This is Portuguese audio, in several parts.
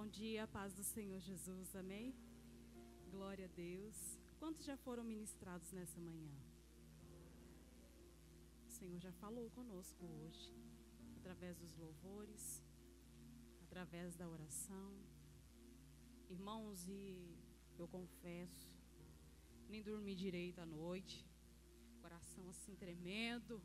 Bom dia, paz do Senhor Jesus, amém? Glória a Deus. Quantos já foram ministrados nessa manhã? O Senhor já falou conosco hoje, através dos louvores, através da oração. Irmãos, e eu confesso, nem dormi direito à noite, coração assim tremendo,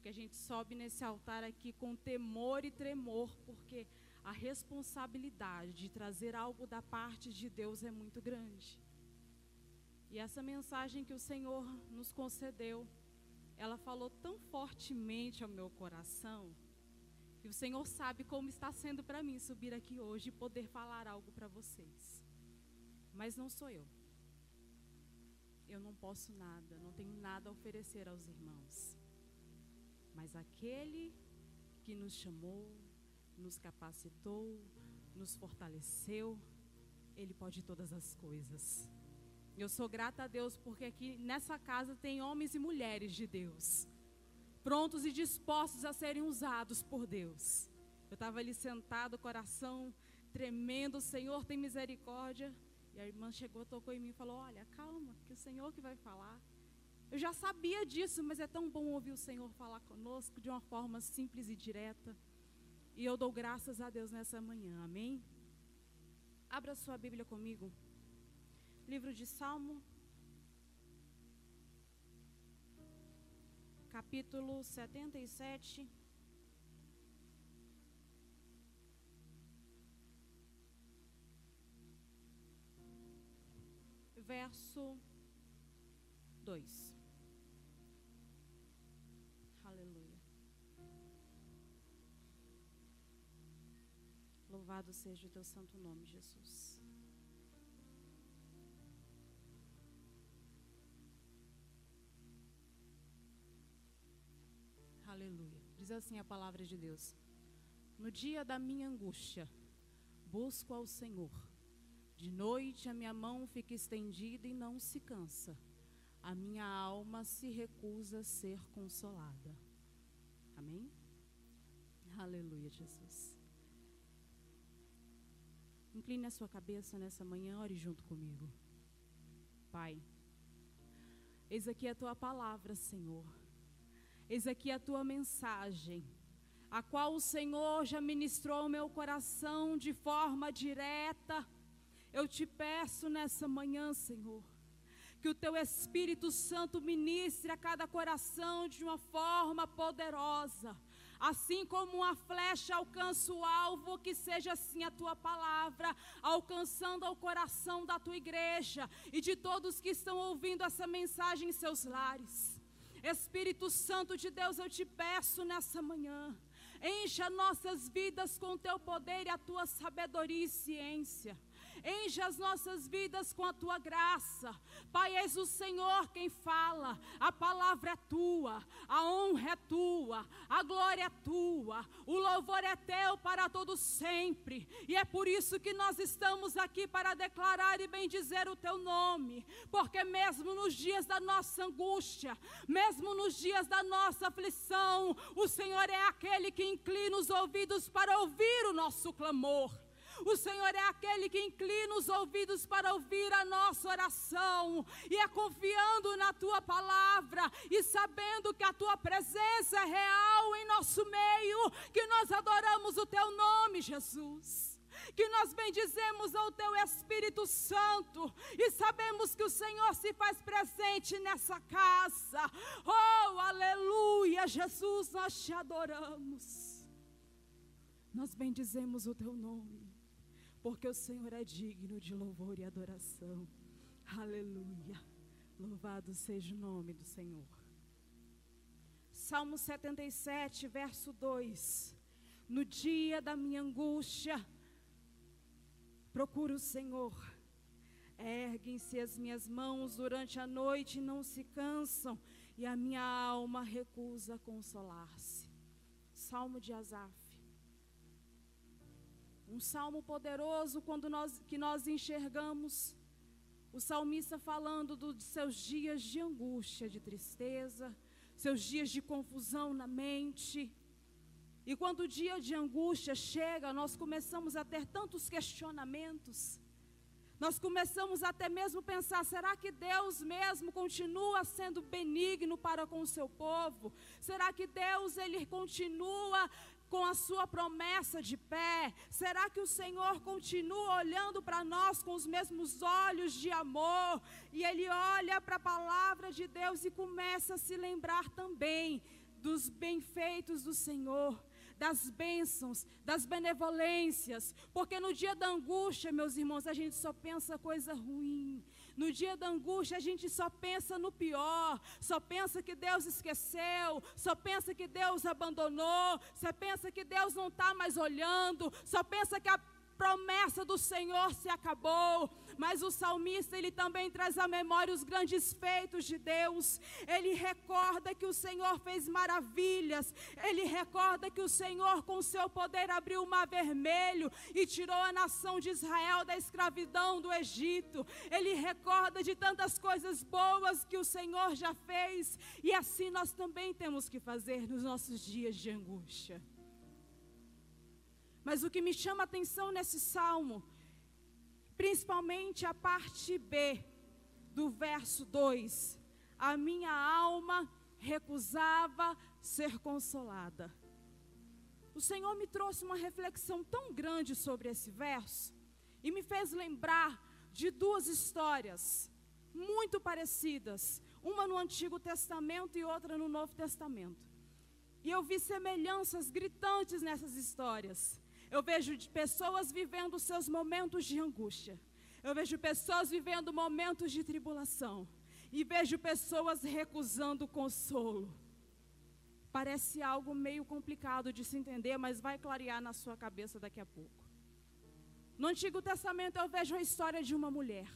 que a gente sobe nesse altar aqui com temor e tremor, porque a responsabilidade de trazer algo da parte de Deus é muito grande. E essa mensagem que o Senhor nos concedeu, ela falou tão fortemente ao meu coração, que o Senhor sabe como está sendo para mim subir aqui hoje e poder falar algo para vocês. Mas não sou eu. Eu não posso nada, não tenho nada a oferecer aos irmãos. Mas aquele que nos chamou, nos capacitou, nos fortaleceu, Ele pode todas as coisas. Eu sou grata a Deus porque aqui nessa casa tem homens e mulheres de Deus, prontos e dispostos a serem usados por Deus. Eu estava ali sentado, coração tremendo, Senhor tem misericórdia. E a irmã chegou, tocou em mim e falou: Olha, calma, que o Senhor que vai falar. Eu já sabia disso, mas é tão bom ouvir o Senhor falar conosco de uma forma simples e direta. E eu dou graças a Deus nessa manhã, amém? Abra sua Bíblia comigo. Livro de Salmo, capítulo 77. Verso 2. Louvado seja o teu santo nome, Jesus. Aleluia. Diz assim a palavra de Deus: No dia da minha angústia, busco ao Senhor. De noite a minha mão fica estendida e não se cansa. A minha alma se recusa a ser consolada. Amém? Aleluia, Jesus. Incline a sua cabeça nessa manhã, ore junto comigo. Pai, eis aqui a tua palavra, Senhor. Eis aqui a tua mensagem, a qual o Senhor já ministrou ao meu coração de forma direta. Eu te peço nessa manhã, Senhor, que o teu Espírito Santo ministre a cada coração de uma forma poderosa. Assim como uma flecha alcança o alvo, que seja assim a tua palavra, alcançando o coração da tua igreja e de todos que estão ouvindo essa mensagem em seus lares. Espírito Santo de Deus, eu te peço nessa manhã, encha nossas vidas com teu poder e a tua sabedoria e ciência. Enche as nossas vidas com a tua graça. Pai, és o Senhor quem fala. A palavra é tua, a honra é tua, a glória é tua, o louvor é teu para todo sempre. E é por isso que nós estamos aqui para declarar e bendizer o teu nome, porque mesmo nos dias da nossa angústia, mesmo nos dias da nossa aflição, o Senhor é aquele que inclina os ouvidos para ouvir o nosso clamor. O Senhor é aquele que inclina os ouvidos para ouvir a nossa oração. E é confiando na tua palavra e sabendo que a tua presença é real em nosso meio que nós adoramos o teu nome, Jesus que nós bendizemos ao Teu Espírito Santo e sabemos que o Senhor se faz presente nessa casa. Oh, aleluia, Jesus, nós te adoramos. Nós bendizemos o Teu nome porque o Senhor é digno de louvor e adoração. Aleluia. Louvado seja o nome do Senhor. Salmo 77, verso 2. No dia da minha angústia, procuro o Senhor. Erguem-se as minhas mãos durante a noite e não se cansam, e a minha alma recusa consolar-se. Salmo de Asaf. Um salmo poderoso quando nós, que nós enxergamos o salmista falando dos seus dias de angústia, de tristeza, seus dias de confusão na mente. E quando o dia de angústia chega, nós começamos a ter tantos questionamentos. Nós começamos até mesmo pensar: será que Deus mesmo continua sendo benigno para com o seu povo? Será que Deus ele continua com a sua promessa de pé? Será que o Senhor continua olhando para nós com os mesmos olhos de amor? E ele olha para a palavra de Deus e começa a se lembrar também dos benfeitos do Senhor das bênçãos, das benevolências, porque no dia da angústia, meus irmãos, a gente só pensa coisa ruim. No dia da angústia, a gente só pensa no pior, só pensa que Deus esqueceu, só pensa que Deus abandonou, só pensa que Deus não está mais olhando, só pensa que a promessa do Senhor se acabou. Mas o salmista, ele também traz à memória os grandes feitos de Deus. Ele recorda que o Senhor fez maravilhas. Ele recorda que o Senhor, com seu poder, abriu o mar vermelho e tirou a nação de Israel da escravidão do Egito. Ele recorda de tantas coisas boas que o Senhor já fez. E assim nós também temos que fazer nos nossos dias de angústia. Mas o que me chama a atenção nesse salmo, principalmente a parte B do verso 2: A minha alma recusava ser consolada. O Senhor me trouxe uma reflexão tão grande sobre esse verso e me fez lembrar de duas histórias muito parecidas, uma no Antigo Testamento e outra no Novo Testamento. E eu vi semelhanças gritantes nessas histórias. Eu vejo pessoas vivendo seus momentos de angústia. Eu vejo pessoas vivendo momentos de tribulação. E vejo pessoas recusando consolo. Parece algo meio complicado de se entender, mas vai clarear na sua cabeça daqui a pouco. No Antigo Testamento eu vejo a história de uma mulher.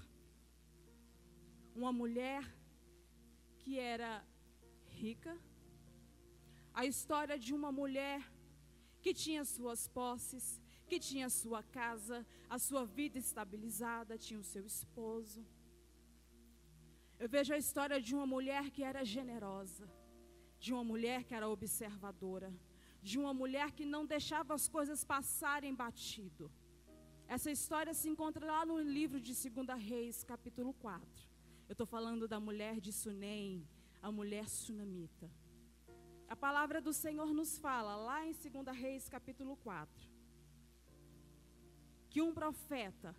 Uma mulher que era rica. A história de uma mulher que tinha suas posses, que tinha sua casa, a sua vida estabilizada, tinha o seu esposo. Eu vejo a história de uma mulher que era generosa, de uma mulher que era observadora, de uma mulher que não deixava as coisas passarem batido. Essa história se encontra lá no livro de 2 Reis, capítulo 4. Eu estou falando da mulher de Sunem, a mulher sunamita. A palavra do Senhor nos fala, lá em 2 Reis, capítulo 4, que um profeta,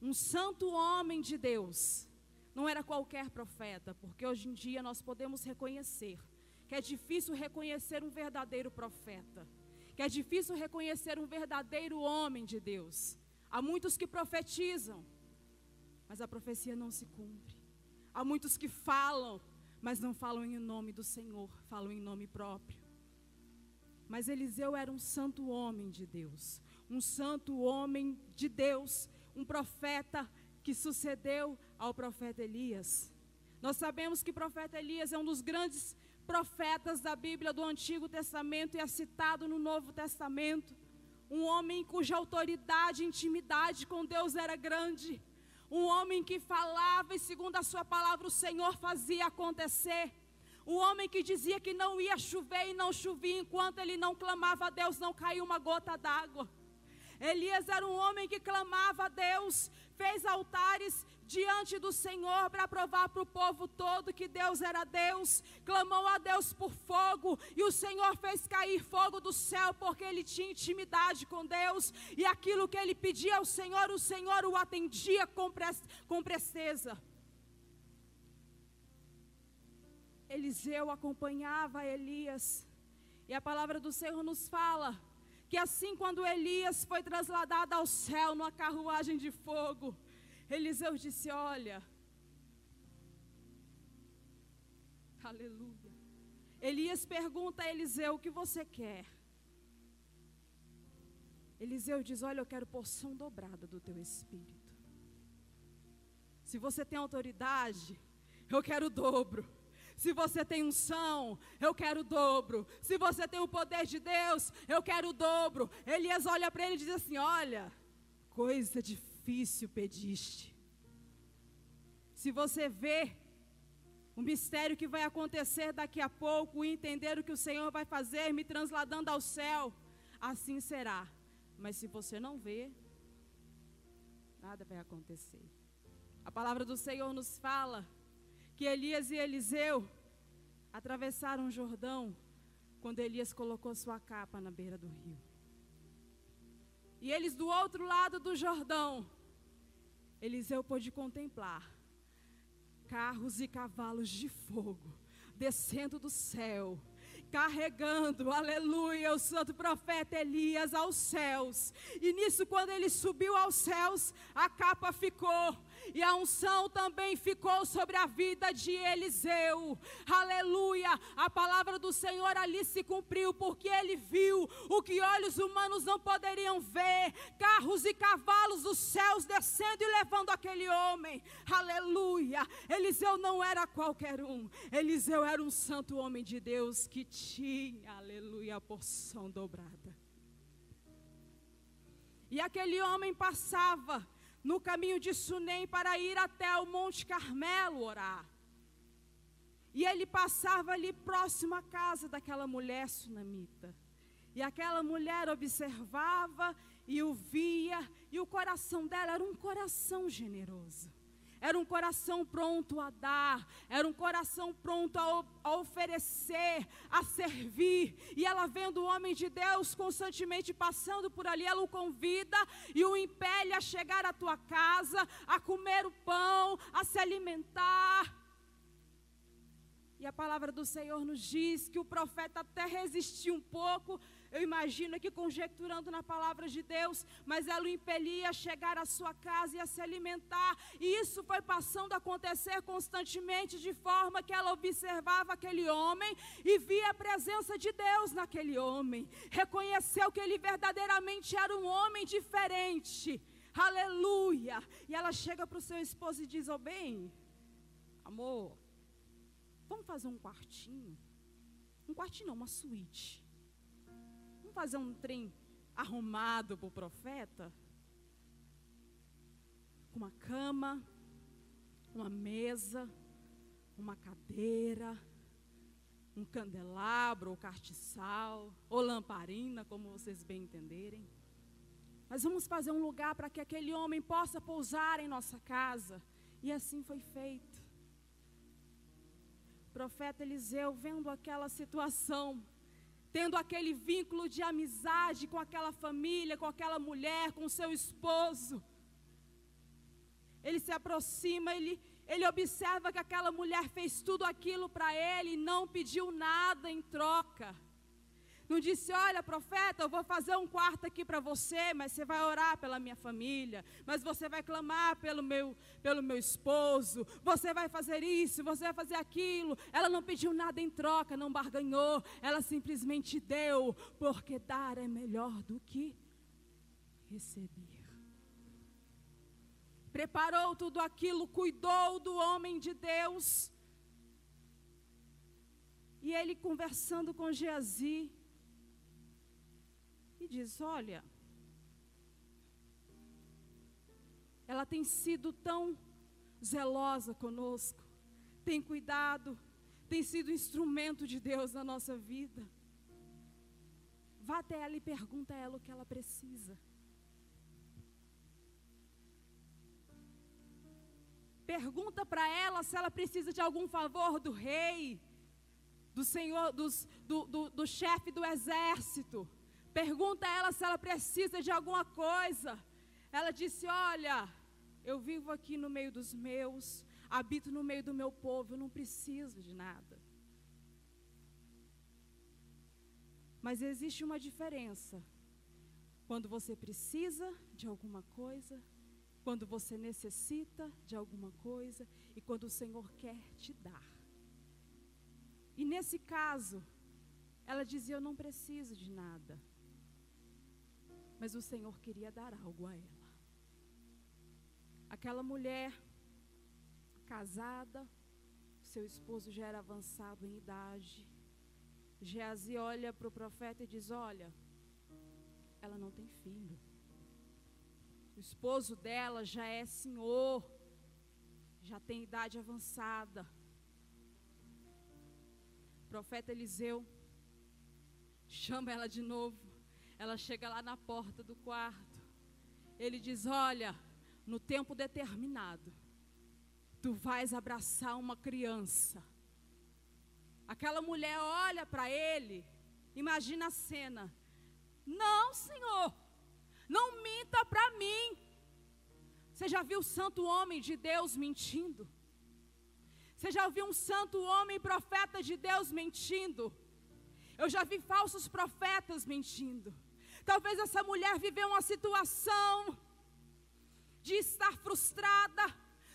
um santo homem de Deus, não era qualquer profeta, porque hoje em dia nós podemos reconhecer que é difícil reconhecer um verdadeiro profeta, que é difícil reconhecer um verdadeiro homem de Deus. Há muitos que profetizam, mas a profecia não se cumpre. Há muitos que falam, mas não falam em nome do Senhor, falam em nome próprio. Mas Eliseu era um santo homem de Deus, um santo homem de Deus, um profeta que sucedeu ao profeta Elias. Nós sabemos que o profeta Elias é um dos grandes profetas da Bíblia do Antigo Testamento e é citado no Novo Testamento. Um homem cuja autoridade e intimidade com Deus era grande um homem que falava e, segundo a sua palavra, o Senhor fazia acontecer. Um homem que dizia que não ia chover e não chovia enquanto ele não clamava a Deus, não caiu uma gota d'água. Elias era um homem que clamava a Deus, fez altares diante do Senhor para provar para o povo todo que Deus era Deus, clamou a Deus por fogo, e o Senhor fez cair fogo do céu, porque ele tinha intimidade com Deus, e aquilo que ele pedia ao Senhor, o Senhor o atendia com, com presteza. Eliseu acompanhava Elias, e a palavra do Senhor nos fala que assim quando Elias foi trasladado ao céu numa carruagem de fogo, Eliseu disse: Olha, aleluia. Elias pergunta a Eliseu: O que você quer? Eliseu diz: Olha, eu quero porção dobrada do teu espírito. Se você tem autoridade, eu quero o dobro. Se você tem unção, eu quero o dobro. Se você tem o poder de Deus, eu quero o dobro. Elias olha para ele e diz assim: Olha, coisa difícil pediste. Se você vê o mistério que vai acontecer daqui a pouco, entender o que o Senhor vai fazer, me transladando ao céu, assim será. Mas se você não vê, nada vai acontecer. A palavra do Senhor nos fala que Elias e Eliseu atravessaram o Jordão quando Elias colocou sua capa na beira do rio. E eles do outro lado do Jordão, Eliseu pôde contemplar carros e cavalos de fogo descendo do céu carregando, aleluia, o santo profeta Elias aos céus. E nisso, quando ele subiu aos céus, a capa ficou. E a unção também ficou sobre a vida de Eliseu. Aleluia! A palavra do Senhor ali se cumpriu, porque ele viu o que olhos humanos não poderiam ver: carros e cavalos dos céus descendo e levando aquele homem. Aleluia! Eliseu não era qualquer um, Eliseu era um santo homem de Deus que tinha, aleluia, a porção dobrada. E aquele homem passava no caminho de Sunem para ir até o Monte Carmelo orar. E ele passava ali próximo à casa daquela mulher sunamita. E aquela mulher observava e o via, e o coração dela era um coração generoso era um coração pronto a dar, era um coração pronto a, a, oferecer, a servir. E ela vendo o homem de Deus constantemente passando por ali, ela o convida e o impele a chegar à tua casa, a comer o pão, a se alimentar. E a palavra do Senhor nos diz que o profeta até resistiu um pouco, eu imagino aqui conjecturando na palavra de Deus, mas ela o impelia a chegar à sua casa e a se alimentar. E isso foi passando a acontecer constantemente, de forma que ela observava aquele homem e via a presença de Deus naquele homem. Reconheceu que ele verdadeiramente era um homem diferente. Aleluia! E ela chega para o seu esposo e diz: Ó, oh, bem, amor, vamos fazer um quartinho. Um quartinho não, uma suíte fazer um trem arrumado para o profeta? Uma cama, uma mesa, uma cadeira, um candelabro, ou cartiçal, ou lamparina, como vocês bem entenderem. Mas vamos fazer um lugar para que aquele homem possa pousar em nossa casa. E assim foi feito. O profeta Eliseu, vendo aquela situação, tendo aquele vínculo de amizade com aquela família, com aquela mulher, com seu esposo. Ele se aproxima, ele, ele observa que aquela mulher fez tudo aquilo para ele e não pediu nada em troca. Não disse, olha, profeta, eu vou fazer um quarto aqui para você, mas você vai orar pela minha família, mas você vai clamar pelo meu, pelo meu esposo, você vai fazer isso, você vai fazer aquilo. Ela não pediu nada em troca, não barganhou, ela simplesmente deu, porque dar é melhor do que receber. Preparou tudo aquilo, cuidou do homem de Deus. E ele conversando com Geazi, diz: Olha, ela tem sido tão zelosa conosco, tem cuidado, tem sido instrumento de Deus na nossa vida. Vá até ela e pergunta a ela o que ela precisa. Pergunta para ela se ela precisa de algum favor do rei, do senhor, dos, do, do, do chefe do exército. Pergunta a ela se ela precisa de alguma coisa. Ela disse: Olha, eu vivo aqui no meio dos meus, habito no meio do meu povo, eu não preciso de nada. Mas existe uma diferença quando você precisa de alguma coisa, quando você necessita de alguma coisa e quando o Senhor quer te dar. E nesse caso, ela dizia: Eu não preciso de nada. Mas o Senhor queria dar algo a ela. Aquela mulher casada, seu esposo já era avançado em idade. Geazi olha para o profeta e diz: Olha, ela não tem filho. O esposo dela já é senhor, já tem idade avançada. profeta Eliseu chama ela de novo. Ela chega lá na porta do quarto. Ele diz: Olha, no tempo determinado, tu vais abraçar uma criança. Aquela mulher olha para ele, imagina a cena. Não, Senhor, não minta para mim. Você já viu o santo homem de Deus mentindo? Você já viu um santo homem profeta de Deus mentindo? Eu já vi falsos profetas mentindo. Talvez essa mulher viveu uma situação de estar frustrada,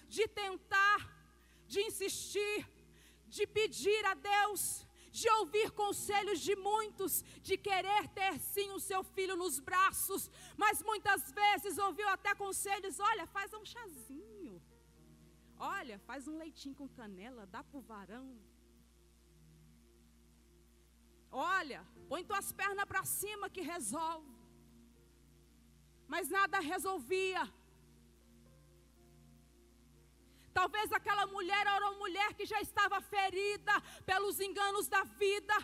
de tentar, de insistir, de pedir a Deus, de ouvir conselhos de muitos, de querer ter sim o seu filho nos braços, mas muitas vezes ouviu até conselhos: olha, faz um chazinho, olha, faz um leitinho com canela, dá para o varão. Olha, põe tuas pernas para cima que resolve. Mas nada resolvia. Talvez aquela mulher era uma mulher que já estava ferida pelos enganos da vida.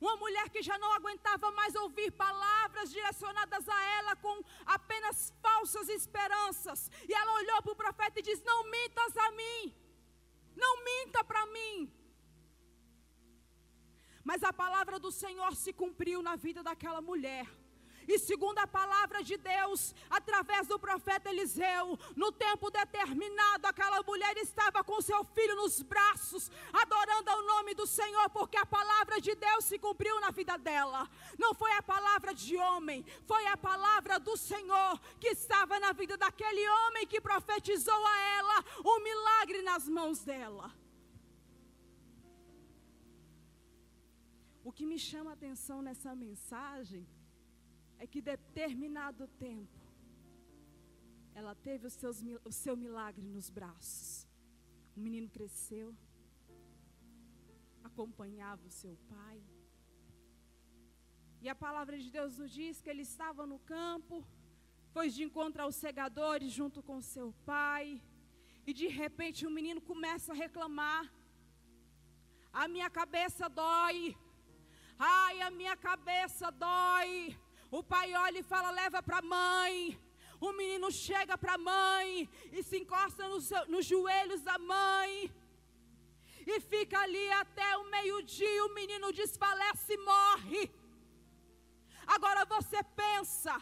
Uma mulher que já não aguentava mais ouvir palavras direcionadas a ela com apenas falsas esperanças. E ela olhou para o profeta e disse: Não mintas a mim. Não minta para mim. Mas a palavra do Senhor se cumpriu na vida daquela mulher. E segundo a palavra de Deus, através do profeta Eliseu, no tempo determinado, aquela mulher estava com seu filho nos braços, adorando ao nome do Senhor, porque a palavra de Deus se cumpriu na vida dela. Não foi a palavra de homem, foi a palavra do Senhor que estava na vida daquele homem que profetizou a ela um milagre nas mãos dela. O que me chama a atenção nessa mensagem é que determinado tempo ela teve os seus, o seu milagre nos braços. O menino cresceu, acompanhava o seu pai. E a palavra de Deus nos diz que ele estava no campo, foi de encontro aos segadores junto com seu pai. E de repente o menino começa a reclamar: A minha cabeça dói. Ai, a minha cabeça dói. O pai olha e fala: leva para a mãe. O menino chega para a mãe e se encosta no seu, nos joelhos da mãe. E fica ali até o meio-dia. O menino desfalece e morre. Agora você pensa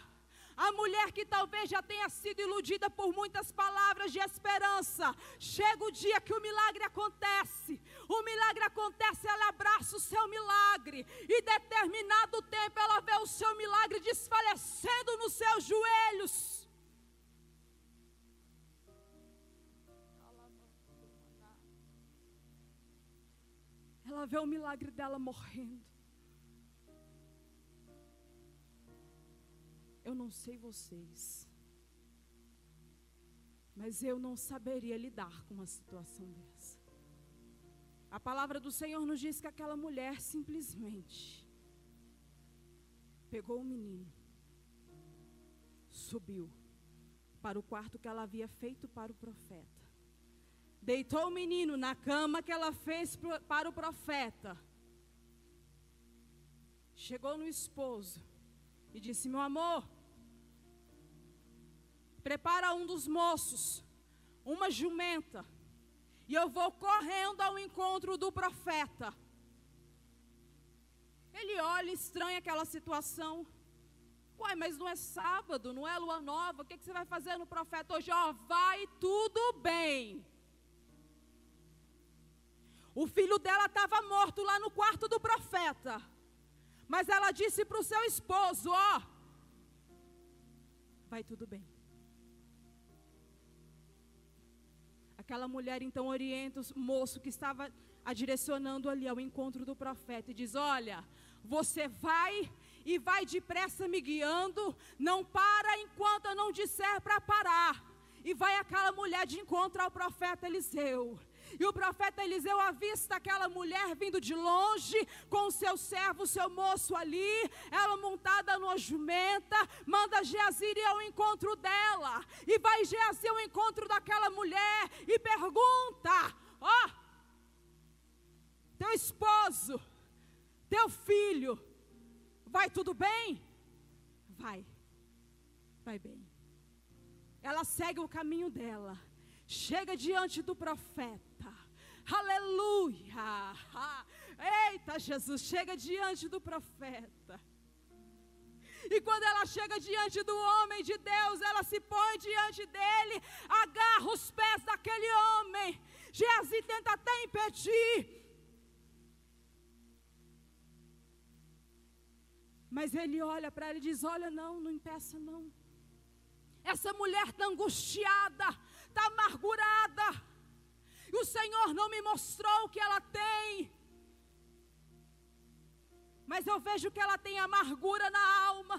a mulher que talvez já tenha sido iludida por muitas palavras de esperança, chega o dia que o milagre acontece. O milagre acontece, ela abraça o seu milagre, e determinado tempo ela vê o seu milagre desfalecendo nos seus joelhos. Ela vê o milagre dela morrendo. Eu não sei vocês, mas eu não saberia lidar com uma situação dessa. A palavra do Senhor nos diz que aquela mulher simplesmente pegou o menino, subiu para o quarto que ela havia feito para o profeta, deitou o menino na cama que ela fez para o profeta, chegou no esposo e disse: Meu amor, prepara um dos moços, uma jumenta, e eu vou correndo ao encontro do profeta. Ele olha estranha aquela situação. Uai, mas não é sábado, não é lua nova, o que, que você vai fazer no profeta hoje? Ó, vai tudo bem. O filho dela estava morto lá no quarto do profeta. Mas ela disse para o seu esposo: Ó, vai tudo bem. Aquela mulher então orienta o moço que estava a direcionando ali ao encontro do profeta e diz: Olha, você vai e vai depressa me guiando, não para enquanto eu não disser para parar. E vai aquela mulher de encontro ao profeta Eliseu. E o profeta Eliseu avista aquela mulher vindo de longe, com o seu servo, seu moço ali, ela montada numa jumenta, manda Geazir ir ao encontro dela. E vai Geazir ao encontro daquela mulher e pergunta: Ó, oh, teu esposo, teu filho, vai tudo bem? Vai, vai bem. Ela segue o caminho dela, chega diante do profeta, aleluia, eita Jesus, chega diante do profeta. E quando ela chega diante do homem de Deus, ela se põe diante dele, agarra os pés daquele homem. Geazi tenta até impedir. Mas ele olha para ela e diz: Olha, não, não impeça, não. Essa mulher está angustiada, está amargurada. E o Senhor não me mostrou o que ela tem mas eu vejo que ela tem amargura na alma.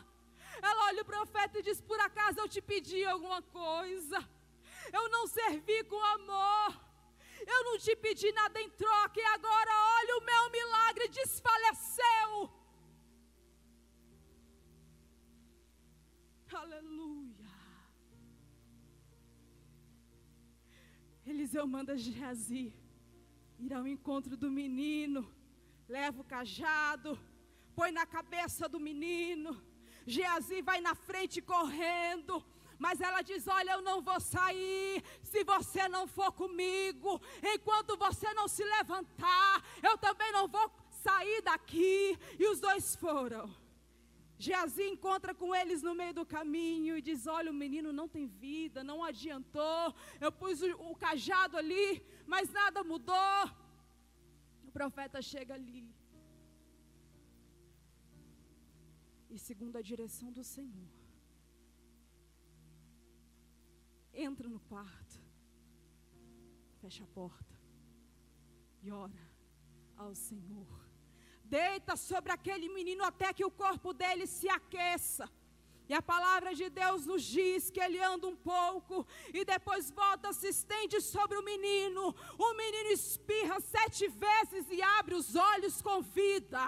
Ela olha o profeta e diz: Por acaso eu te pedi alguma coisa? Eu não servi com amor. Eu não te pedi nada em troca. E agora, olha, o meu milagre desfaleceu. Aleluia. Eliseu manda Geazi ir ao encontro do menino, leva o cajado, põe na cabeça do menino. Geazi vai na frente correndo. Mas ela diz: Olha, eu não vou sair se você não for comigo. Enquanto você não se levantar, eu também não vou sair daqui. E os dois foram. Geazi encontra com eles no meio do caminho e diz: Olha, o menino não tem vida, não adiantou. Eu pus o, o cajado ali, mas nada mudou. O profeta chega ali. e segundo a direção do Senhor. Entra no quarto, fecha a porta e ora ao Senhor. Deita sobre aquele menino até que o corpo dele se aqueça. E a palavra de Deus nos diz que ele anda um pouco e depois volta, se estende sobre o menino. O menino espirra sete vezes e abre os olhos com vida.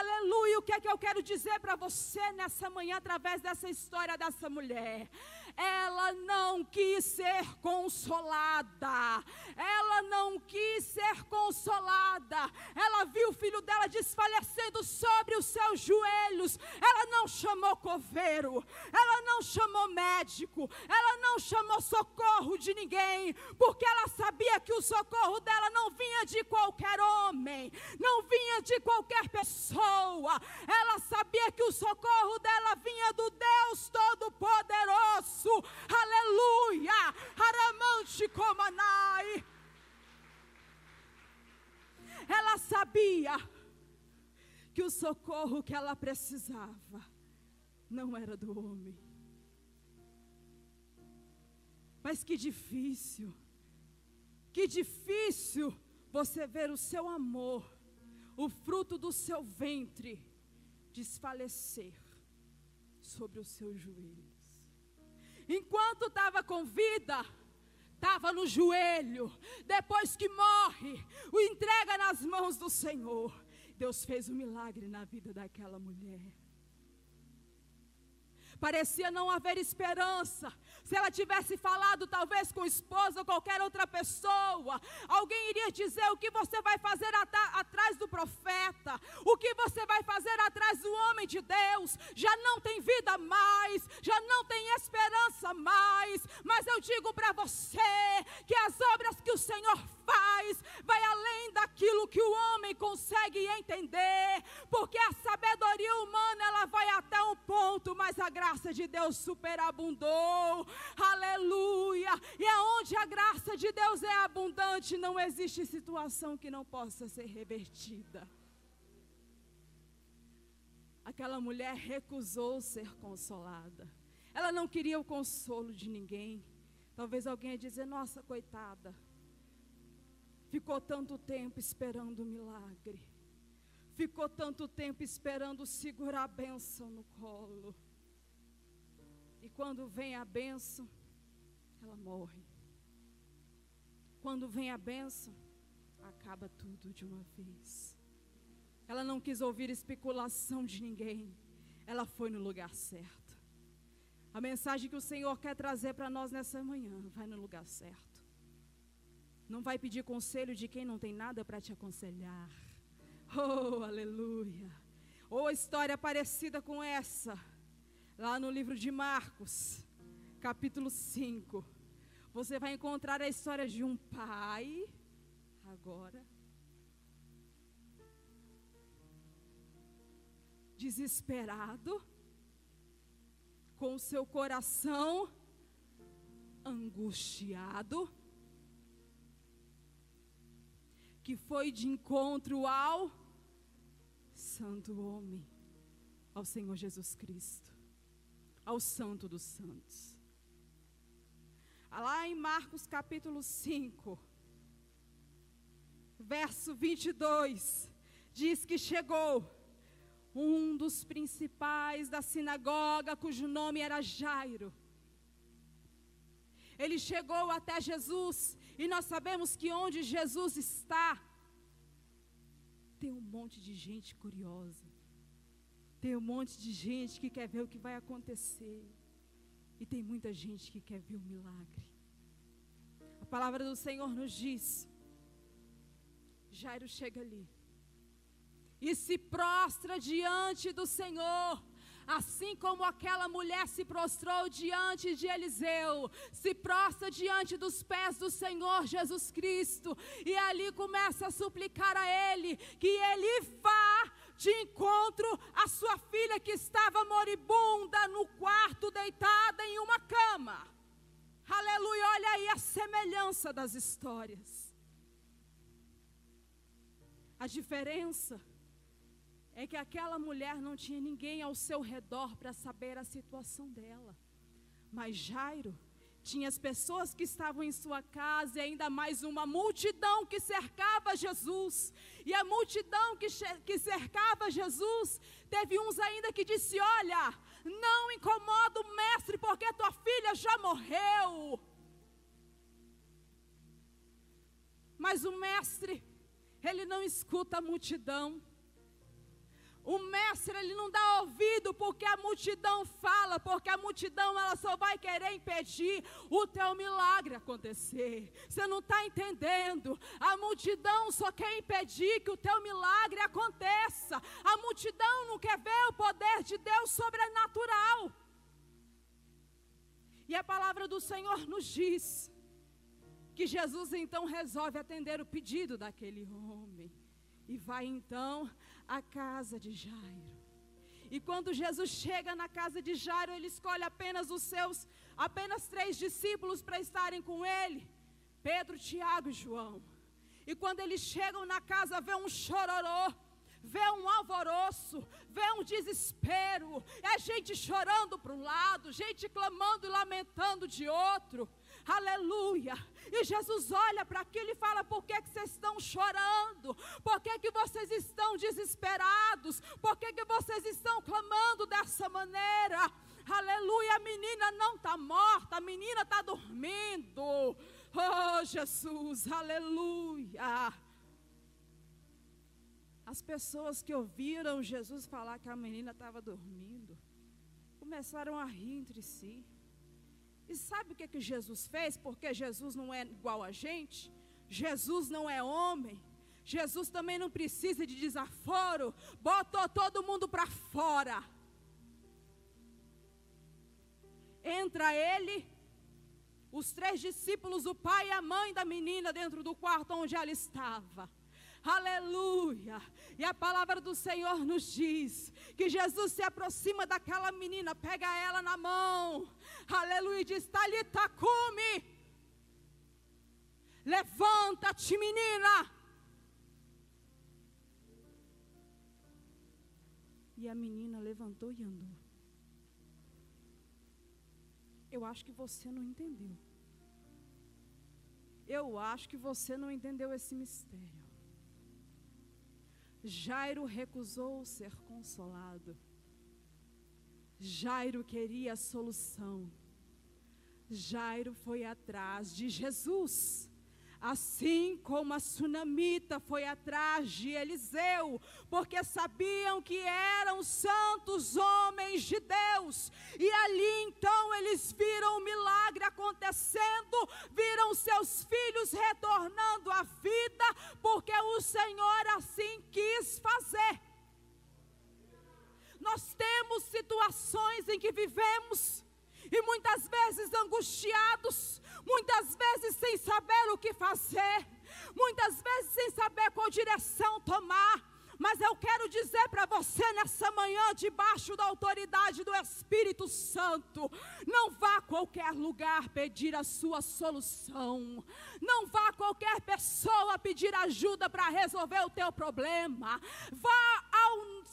Aleluia! O que é que eu quero dizer para você nessa manhã através dessa história dessa mulher? Ela não quis ser consolada. Ela não quis ser consolada. Ela viu o filho dela desfalecendo sobre os seus joelhos. Ela não chamou coveiro. Ela não chamou médico. Ela não chamou socorro de ninguém. Porque ela sabia que o socorro dela não vinha de qualquer homem. Não vinha de qualquer pessoa. Ela sabia que o socorro dela vinha do Deus Todo-Poderoso aleluia, aramante comanai. Ela sabia que o socorro que ela precisava não era do homem. Mas que difícil, que difícil você ver o seu amor, o fruto do seu ventre, desfalecer sobre o seu joelho. Enquanto estava com vida, estava no joelho. Depois que morre, o entrega nas mãos do Senhor. Deus fez um milagre na vida daquela mulher. Parecia não haver esperança. Se ela tivesse falado, talvez com o esposo ou qualquer outra pessoa, alguém iria dizer o que você vai fazer atrás do profeta, o que você vai fazer atrás do homem de Deus. Já não tem vida mais, já não tem esperança mais. Mas eu digo para você que as obras que o Senhor faz vai além daquilo que o homem consegue entender, porque a sabedoria humana ela vai até um ponto, mas a graça de Deus superabundou. Aleluia! E aonde a graça de Deus é abundante, não existe situação que não possa ser revertida. Aquela mulher recusou ser consolada. Ela não queria o consolo de ninguém. Talvez alguém ia dizer: Nossa, coitada, ficou tanto tempo esperando o milagre, ficou tanto tempo esperando segurar a bênção no colo. E quando vem a benção, ela morre. Quando vem a benção, acaba tudo de uma vez. Ela não quis ouvir especulação de ninguém. Ela foi no lugar certo. A mensagem que o Senhor quer trazer para nós nessa manhã, vai no lugar certo. Não vai pedir conselho de quem não tem nada para te aconselhar. Oh, aleluia. Ou história parecida com essa, lá no livro de Marcos, capítulo 5. Você vai encontrar a história de um pai, agora, desesperado, com seu coração angustiado, que foi de encontro ao Santo Homem, ao Senhor Jesus Cristo, ao Santo dos Santos. Lá em Marcos capítulo 5, verso 22, diz que chegou um dos principais da sinagoga, cujo nome era Jairo. Ele chegou até Jesus, e nós sabemos que onde Jesus está, tem um monte de gente curiosa, tem um monte de gente que quer ver o que vai acontecer, e tem muita gente que quer ver o milagre. A palavra do Senhor nos diz: Jairo chega ali e se prostra diante do Senhor. Assim como aquela mulher se prostrou diante de Eliseu, se prostra diante dos pés do Senhor Jesus Cristo, e ali começa a suplicar a Ele que Ele vá de encontro à sua filha que estava moribunda no quarto, deitada em uma cama. Aleluia, olha aí a semelhança das histórias. A diferença é que aquela mulher não tinha ninguém ao seu redor para saber a situação dela. Mas Jairo tinha as pessoas que estavam em sua casa e ainda mais uma multidão que cercava Jesus. E a multidão que, que cercava Jesus, teve uns ainda que disse: Olha, não incomoda o mestre, porque tua filha já morreu. Mas o mestre, ele não escuta a multidão. O mestre ele não dá ouvido porque a multidão fala, porque a multidão ela só vai querer impedir o teu milagre acontecer. Você não está entendendo? A multidão só quer impedir que o teu milagre aconteça. A multidão não quer ver o poder de Deus sobrenatural. E a palavra do Senhor nos diz que Jesus então resolve atender o pedido daquele homem e vai então a casa de Jairo. E quando Jesus chega na casa de Jairo, ele escolhe apenas os seus, apenas três discípulos para estarem com ele: Pedro, Tiago e João. E quando eles chegam na casa, vê um chororô, vê um alvoroço, vê um desespero, é gente chorando para um lado, gente clamando e lamentando de outro. Aleluia. E Jesus olha para aquilo e fala: Por que, que vocês estão chorando? Por que, que vocês estão desesperados? Por que, que vocês estão clamando dessa maneira? Aleluia, a menina não está morta, a menina está dormindo. Oh, Jesus, aleluia. As pessoas que ouviram Jesus falar que a menina estava dormindo, começaram a rir entre si. E sabe o que, que Jesus fez? Porque Jesus não é igual a gente, Jesus não é homem. Jesus também não precisa de desaforo, botou todo mundo para fora. Entra ele, os três discípulos, o pai e a mãe da menina dentro do quarto onde ela estava. Aleluia. E a palavra do Senhor nos diz que Jesus se aproxima daquela menina, pega ela na mão. Aleluia. Diz: Talita cume. Levanta-te, menina. E a menina levantou e andou. Eu acho que você não entendeu. Eu acho que você não entendeu esse mistério. Jairo recusou ser consolado. Jairo queria a solução. Jairo foi atrás de Jesus. Assim como a sunamita foi atrás de Eliseu, porque sabiam que eram santos homens de Deus, e ali então eles viram o milagre acontecendo, viram seus filhos retornando à vida, porque o Senhor assim quis fazer. Nós temos situações em que vivemos e muitas vezes angustiados, muitas vezes sem saber o que fazer, muitas vezes sem saber qual direção tomar. Mas eu quero dizer para você nessa manhã, debaixo da autoridade do Espírito Santo, não vá a qualquer lugar pedir a sua solução. Não vá a qualquer pessoa pedir ajuda para resolver o teu problema. Vá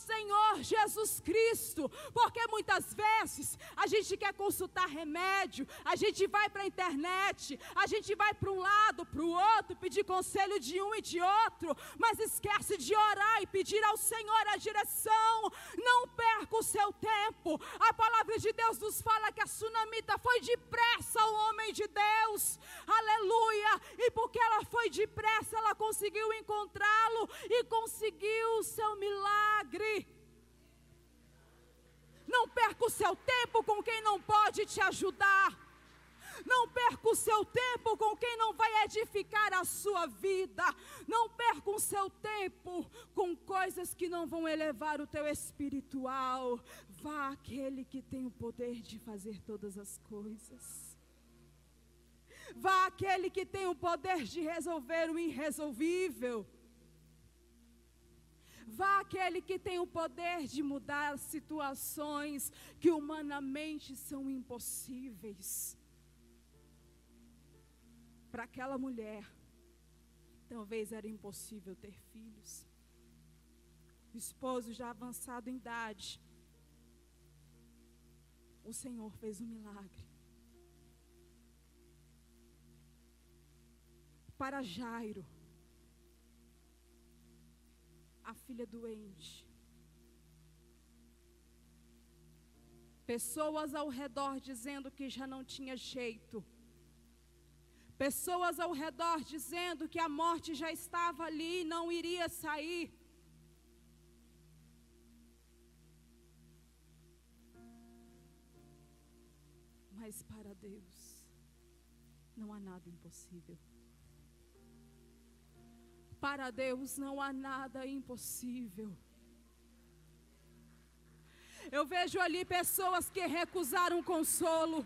Senhor Jesus Cristo, porque muitas vezes a gente quer consultar remédio, a gente vai para a internet, a gente vai para um lado, para o outro, pedir conselho de um e de outro, mas esquece de orar e pedir ao Senhor a direção. Não perca o seu tempo. A palavra de Deus nos fala que a sunamita foi depressa ao homem de Deus. Aleluia! E porque ela foi depressa, ela conseguiu encontrá-lo e conseguiu o seu milagre. Não perca o seu tempo com quem não pode te ajudar. Não perca o seu tempo com quem não vai edificar a sua vida. Não perca o seu tempo com coisas que não vão elevar o teu espiritual. Vá aquele que tem o poder de fazer todas as coisas. Vá aquele que tem o poder de resolver o irresolvível. Vá aquele que tem o poder de mudar situações que humanamente são impossíveis. Para aquela mulher, talvez era impossível ter filhos. O esposo já avançado em idade. O Senhor fez um milagre. Para Jairo, a filha doente. Pessoas ao redor dizendo que já não tinha jeito. Pessoas ao redor dizendo que a morte já estava ali e não iria sair. Mas para Deus não há nada impossível. Para Deus não há nada impossível. Eu vejo ali pessoas que recusaram consolo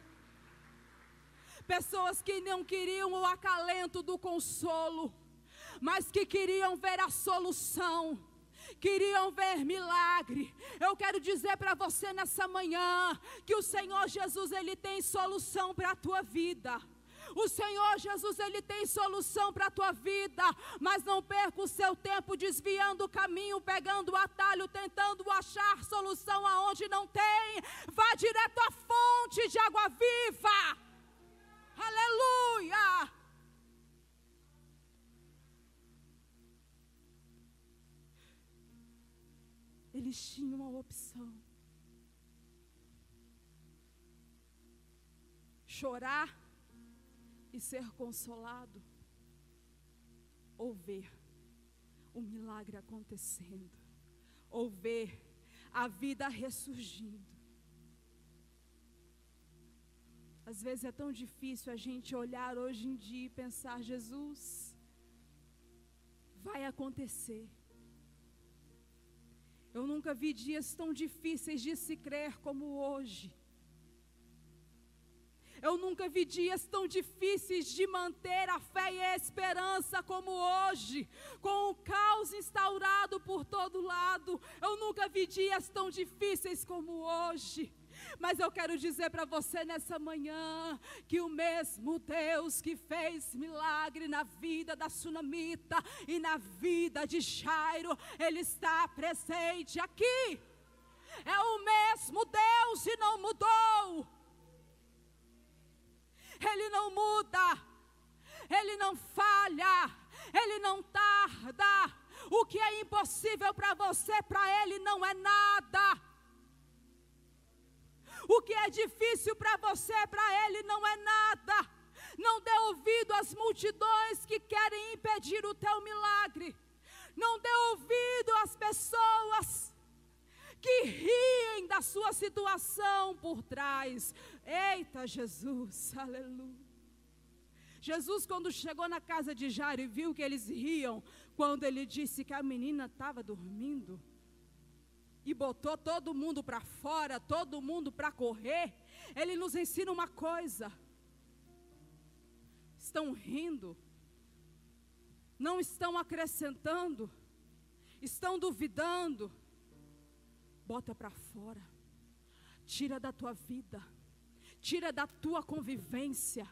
pessoas que não queriam o acalento do consolo, mas que queriam ver a solução queriam ver milagre. Eu quero dizer para você nessa manhã que o Senhor Jesus ele tem solução para a tua vida. O Senhor Jesus ele tem solução para a tua vida, mas não perca o seu tempo desviando o caminho, pegando o atalho, tentando achar solução aonde não tem. Vá direto à fonte de água viva. Aleluia! Eles tinham uma opção: chorar e ser consolado, ou ver o milagre acontecendo, ou ver a vida ressurgindo. Às vezes é tão difícil a gente olhar hoje em dia e pensar: Jesus, vai acontecer. Eu nunca vi dias tão difíceis de se crer como hoje. Eu nunca vi dias tão difíceis de manter a fé e a esperança como hoje, com o caos instaurado por todo lado. Eu nunca vi dias tão difíceis como hoje. Mas eu quero dizer para você nessa manhã que o mesmo Deus que fez milagre na vida da sunamita e na vida de Jairo, ele está presente aqui. É o mesmo Deus e não mudou. Ele não muda. Ele não falha. Ele não tarda. O que é impossível para você, para Ele não é nada. O que é difícil para você, para Ele não é nada. Não dê ouvido às multidões que querem impedir o teu milagre. Não dê ouvido às pessoas que riem da sua situação por trás. Eita, Jesus, aleluia. Jesus, quando chegou na casa de Jairo e viu que eles riam, quando ele disse que a menina estava dormindo, e botou todo mundo para fora, todo mundo para correr, ele nos ensina uma coisa: estão rindo, não estão acrescentando, estão duvidando, bota para fora, tira da tua vida, tira da tua convivência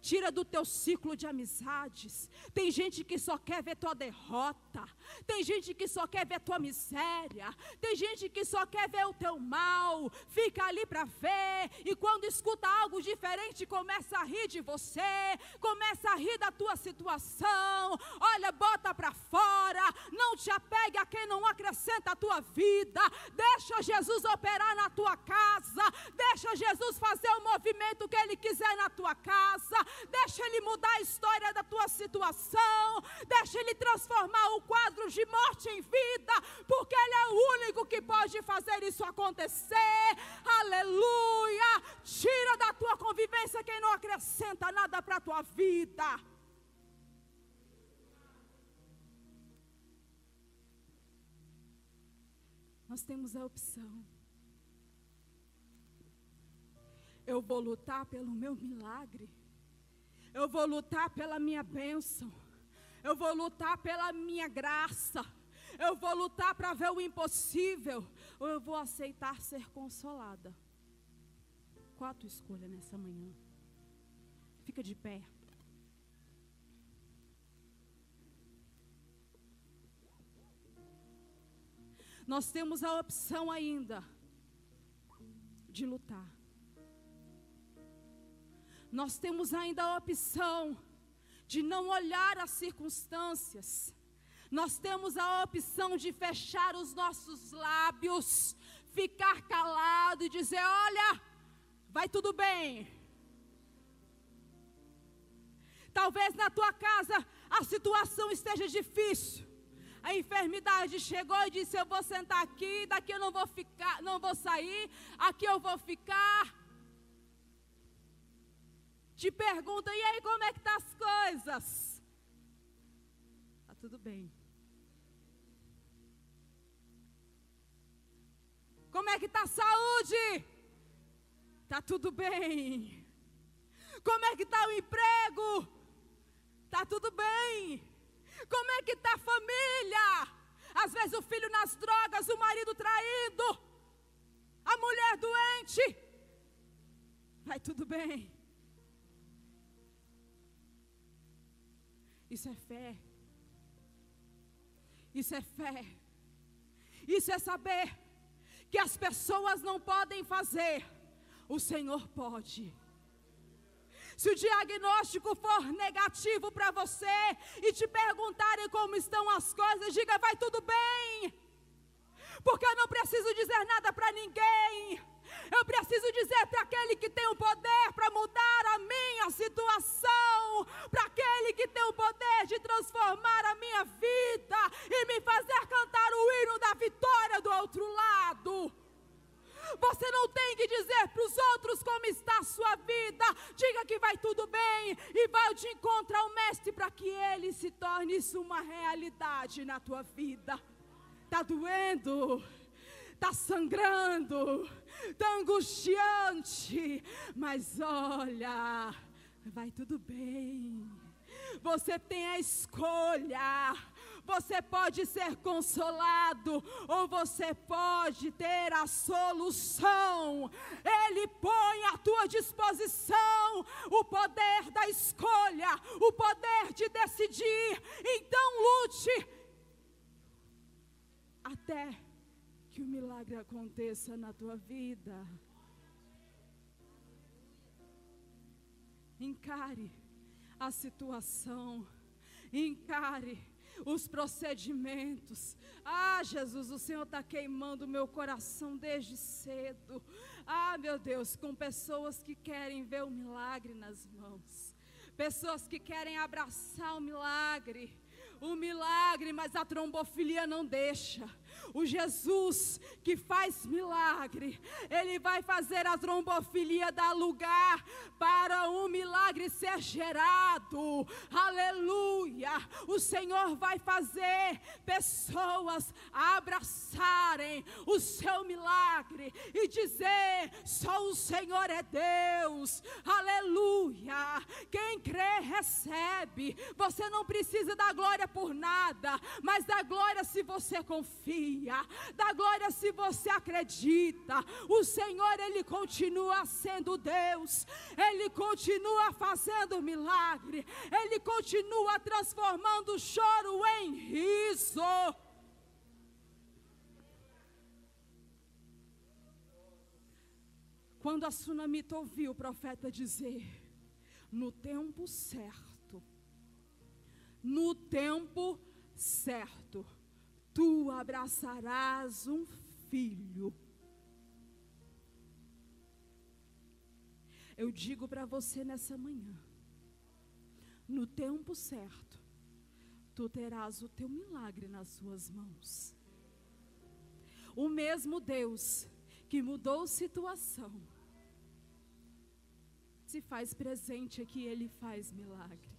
tira do teu ciclo de amizades. Tem gente que só quer ver tua derrota, tem gente que só quer ver tua miséria, tem gente que só quer ver o teu mal, fica ali para ver, e quando escuta algo diferente, começa a rir de você, começa a rir da tua situação. Olha, bota para fora, não te apegue a quem não acrescenta a tua vida, deixa Jesus operar na tua casa, deixa Jesus fazer o movimento que Ele quiser na tua casa, deixa Ele mudar a história da tua situação, deixa Ele transformar o quadro de morte em vida, porque Ele é o único que pode fazer isso acontecer. Aleluia! Tira da tua convivência quem não acrescenta nada para a tua vida. Nós temos a opção. Eu vou lutar pelo meu milagre eu vou lutar pela minha bênção, eu vou lutar pela minha graça, eu vou lutar para ver o impossível, ou eu vou aceitar ser consolada. Qual a tua escolha nessa manhã? Fica de pé. Nós temos a opção ainda de lutar nós temos ainda a opção de não olhar as circunstâncias. Nós temos a opção de fechar os nossos lábios, ficar calado e dizer: Olha, vai tudo bem. Talvez na tua casa a situação esteja difícil. A enfermidade chegou e disse: Eu vou sentar aqui, daqui eu não vou ficar, não vou sair, aqui eu vou ficar te pergunta: e aí, como é que tá as coisas? Tá tudo bem. Como é que está a saúde? Tá tudo bem. Como é que está o emprego? Tá tudo bem. Como é que está a família? Às vezes o filho nas drogas, o marido traído, a mulher doente. Vai tudo bem. Isso é fé. Isso é fé. Isso é saber que as pessoas não podem fazer, o Senhor pode. Se o diagnóstico for negativo para você e te perguntarem como estão as coisas, diga: vai tudo bem, porque eu não preciso dizer nada para ninguém. Eu preciso dizer para aquele que tem o poder para mudar a minha situação, para aquele que tem o poder de transformar a minha vida e me fazer cantar o hino da vitória do outro lado. Você não tem que dizer para os outros como está a sua vida. Diga que vai tudo bem e vai de encontro ao Mestre para que ele se torne isso uma realidade na tua vida. Está doendo? Está sangrando? está angustiante, mas olha, vai tudo bem. Você tem a escolha. Você pode ser consolado ou você pode ter a solução. Ele põe à tua disposição o poder da escolha, o poder de decidir. Então lute até que o milagre aconteça na tua vida. Encare a situação, encare os procedimentos. Ah, Jesus, o Senhor está queimando meu coração desde cedo. Ah, meu Deus, com pessoas que querem ver o milagre nas mãos, pessoas que querem abraçar o milagre o milagre, mas a trombofilia não deixa. O Jesus que faz milagre, Ele vai fazer a trombofilia dar lugar para um milagre ser gerado. Aleluia! O Senhor vai fazer pessoas abraçarem o seu milagre e dizer: só o Senhor é Deus. Aleluia! Quem crê, recebe. Você não precisa dar glória por nada, mas dá glória se você confia Dá glória se você acredita. O Senhor, Ele continua sendo Deus. Ele continua fazendo milagre. Ele continua transformando choro em riso. Quando a sunamita ouviu o profeta dizer, no tempo certo, no tempo certo, tu abraçarás um filho. Eu digo para você nessa manhã, no tempo certo, tu terás o teu milagre nas suas mãos. O mesmo Deus que mudou situação, se faz presente aqui, Ele faz milagre.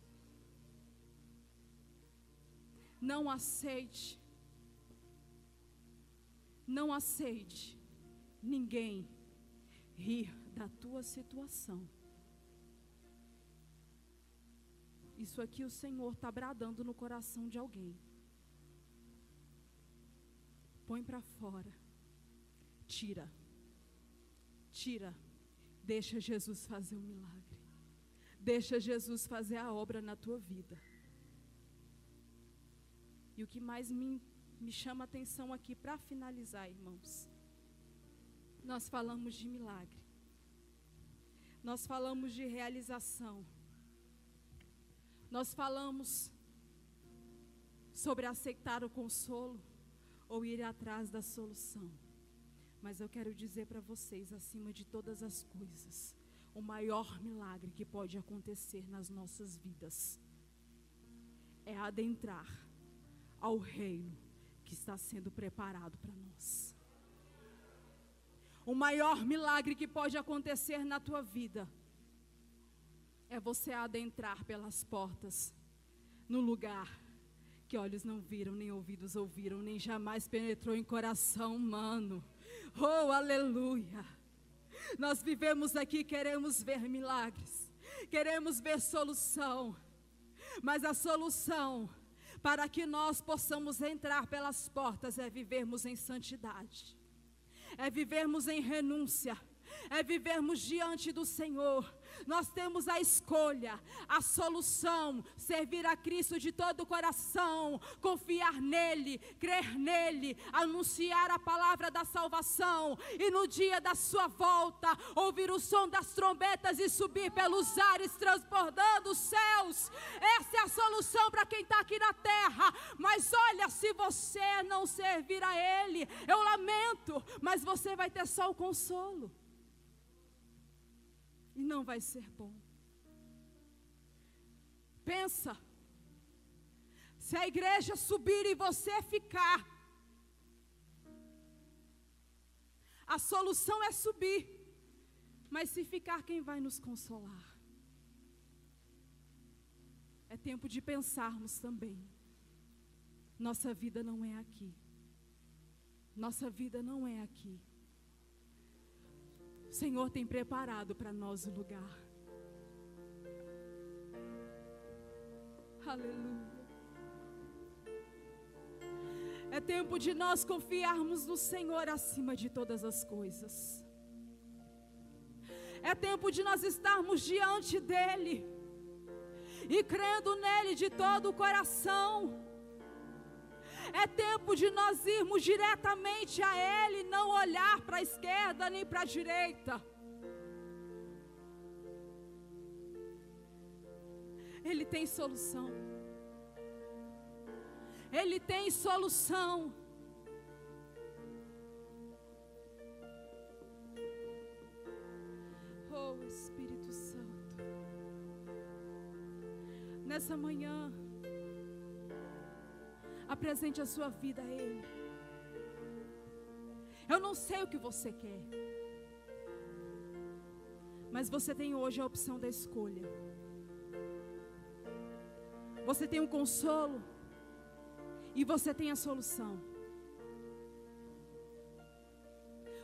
Não aceite não aceite ninguém rir da tua situação. Isso aqui o Senhor está bradando no coração de alguém. Põe para fora. Tira. Tira. Deixa Jesus fazer o um milagre. Deixa Jesus fazer a obra na tua vida. E o que mais me me chama a atenção aqui para finalizar, irmãos. Nós falamos de milagre. Nós falamos de realização. Nós falamos sobre aceitar o consolo ou ir atrás da solução. Mas eu quero dizer para vocês, acima de todas as coisas, o maior milagre que pode acontecer nas nossas vidas é adentrar ao reino que está sendo preparado para nós. O maior milagre que pode acontecer na tua vida é você adentrar pelas portas no lugar que olhos não viram, nem ouvidos ouviram, nem jamais penetrou em coração humano. Oh, aleluia! Nós vivemos aqui, queremos ver milagres, queremos ver solução, mas a solução para que nós possamos entrar pelas portas é vivermos em santidade, é vivermos em renúncia, é vivermos diante do Senhor, nós temos a escolha, a solução, servir a Cristo de todo o coração, confiar nele, crer nele, anunciar a palavra da salvação e no dia da sua volta, ouvir o som das trombetas e subir pelos ares, transbordando os céus. Essa é a solução para quem está aqui na terra. Mas olha, se você não servir a Ele, eu lamento, mas você vai ter só o consolo e não vai ser bom. Pensa, se a igreja subir e você ficar, a solução é subir, mas se ficar, quem vai nos consolar? É tempo de pensarmos também. Nossa vida não é aqui. Nossa vida não é aqui. Senhor tem preparado para nós o lugar. Aleluia. É tempo de nós confiarmos no Senhor acima de todas as coisas. É tempo de nós estarmos diante dEle e crendo nele de todo o coração. É tempo de nós irmos diretamente a Ele, não olhar para a esquerda nem para a direita. Ele tem solução. Ele tem solução. Oh Espírito Santo. Nessa manhã. Apresente a sua vida a Ele. Eu não sei o que você quer. Mas você tem hoje a opção da escolha. Você tem um consolo. E você tem a solução.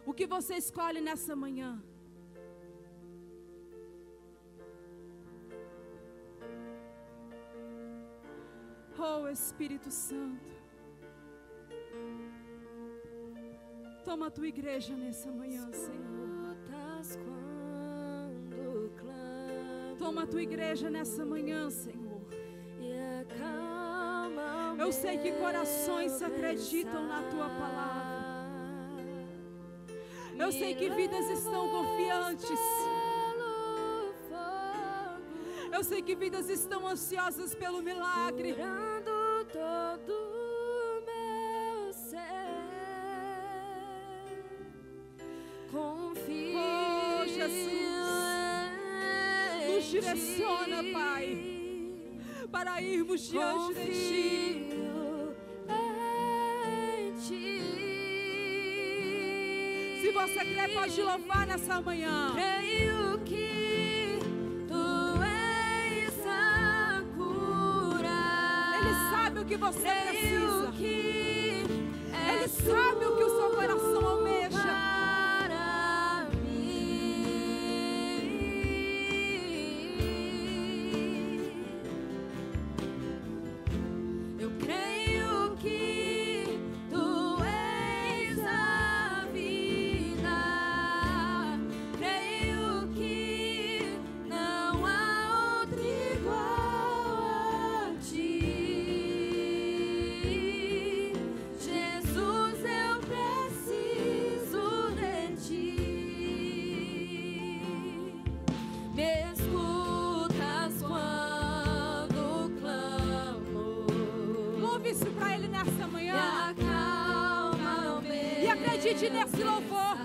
O que você escolhe nessa manhã? Oh Espírito Santo. Toma a tua igreja nessa manhã, Senhor. Toma a tua igreja nessa manhã, Senhor. Eu sei que corações acreditam na tua palavra. Eu sei que vidas estão confiantes. Eu sei que vidas estão ansiosas pelo milagre. Direciona, Pai. Para irmos diante de Ti. Se você crê, pode louvar nessa manhã. Creio que tu és a cura. Ele sabe o que você precisa. Acredite nesse louvor.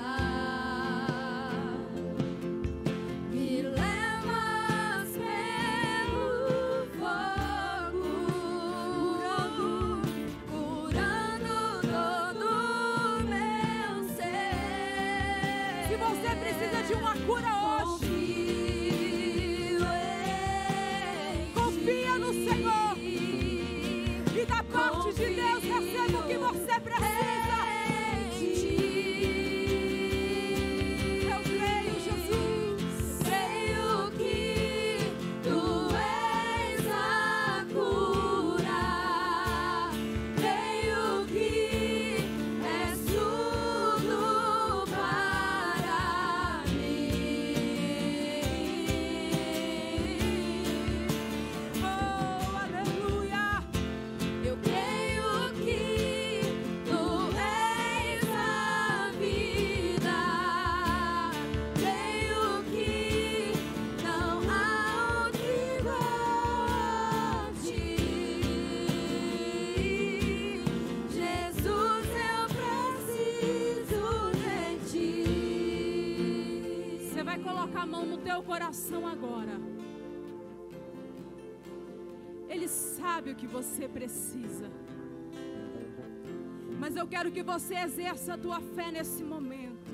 Você precisa. Mas eu quero que você exerça a tua fé nesse momento.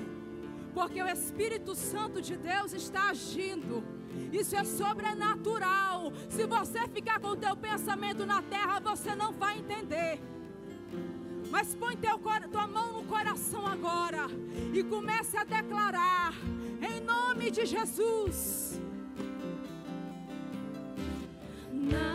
Porque o Espírito Santo de Deus está agindo. Isso é sobrenatural. Se você ficar com o teu pensamento na terra, você não vai entender. Mas põe teu, tua mão no coração agora e comece a declarar em nome de Jesus. Nada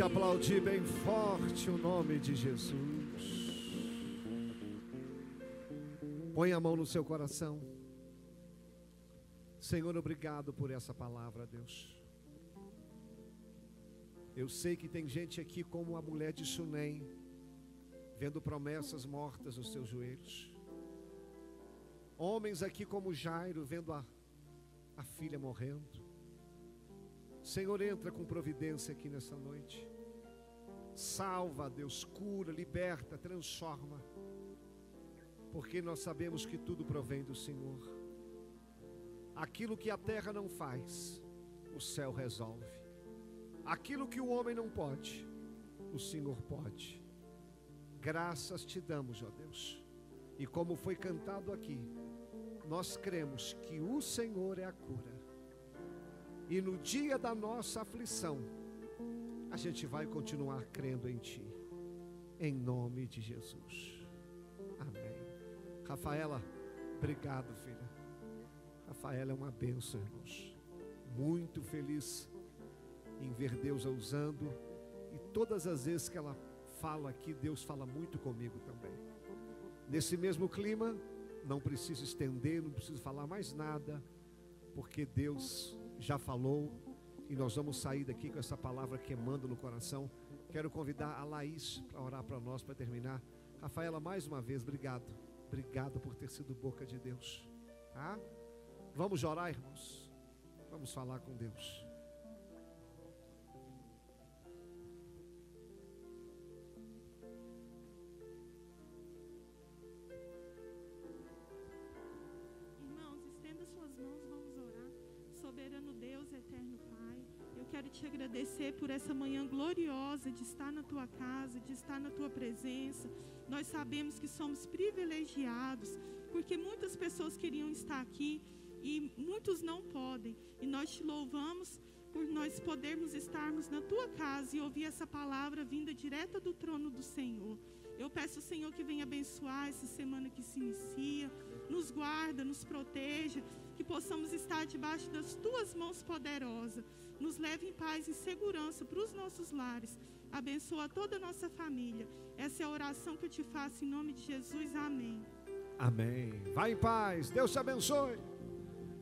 Pode aplaudir bem forte o nome de Jesus. Põe a mão no seu coração. Senhor, obrigado por essa palavra, Deus. Eu sei que tem gente aqui como a mulher de Sunem, vendo promessas mortas nos seus joelhos. Homens aqui como Jairo, vendo a, a filha morrendo. Senhor, entra com providência aqui nessa noite. Salva, Deus, cura, liberta, transforma. Porque nós sabemos que tudo provém do Senhor. Aquilo que a terra não faz, o céu resolve. Aquilo que o homem não pode, o Senhor pode. Graças te damos, ó Deus. E como foi cantado aqui, nós cremos que o Senhor é a cura. E no dia da nossa aflição, a gente vai continuar crendo em Ti. Em nome de Jesus. Amém. Rafaela, obrigado, filha. Rafaela é uma benção, irmãos. Muito feliz em ver Deus a usando. E todas as vezes que ela fala aqui, Deus fala muito comigo também. Nesse mesmo clima, não preciso estender, não preciso falar mais nada, porque Deus já falou e nós vamos sair daqui com essa palavra queimando no coração. Quero convidar a Laís para orar para nós, para terminar. Rafaela, mais uma vez, obrigado. Obrigado por ter sido boca de Deus. Tá? Vamos orar, irmãos. Vamos falar com Deus. Por essa manhã gloriosa de estar na tua casa, de estar na tua presença. Nós sabemos que somos privilegiados, porque muitas pessoas queriam estar aqui e muitos não podem. E nós te louvamos por nós podermos estarmos na tua casa e ouvir essa palavra vinda direta do trono do Senhor. Eu peço, Senhor, que venha abençoar essa semana que se inicia, nos guarda, nos proteja, que possamos estar debaixo das tuas mãos poderosas. Nos leve em paz e segurança para os nossos lares. Abençoa toda a nossa família. Essa é a oração que eu te faço em nome de Jesus. Amém. Amém. Vai em paz. Deus te abençoe.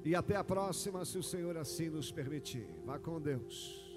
E até a próxima, se o Senhor assim nos permitir. Vá com Deus.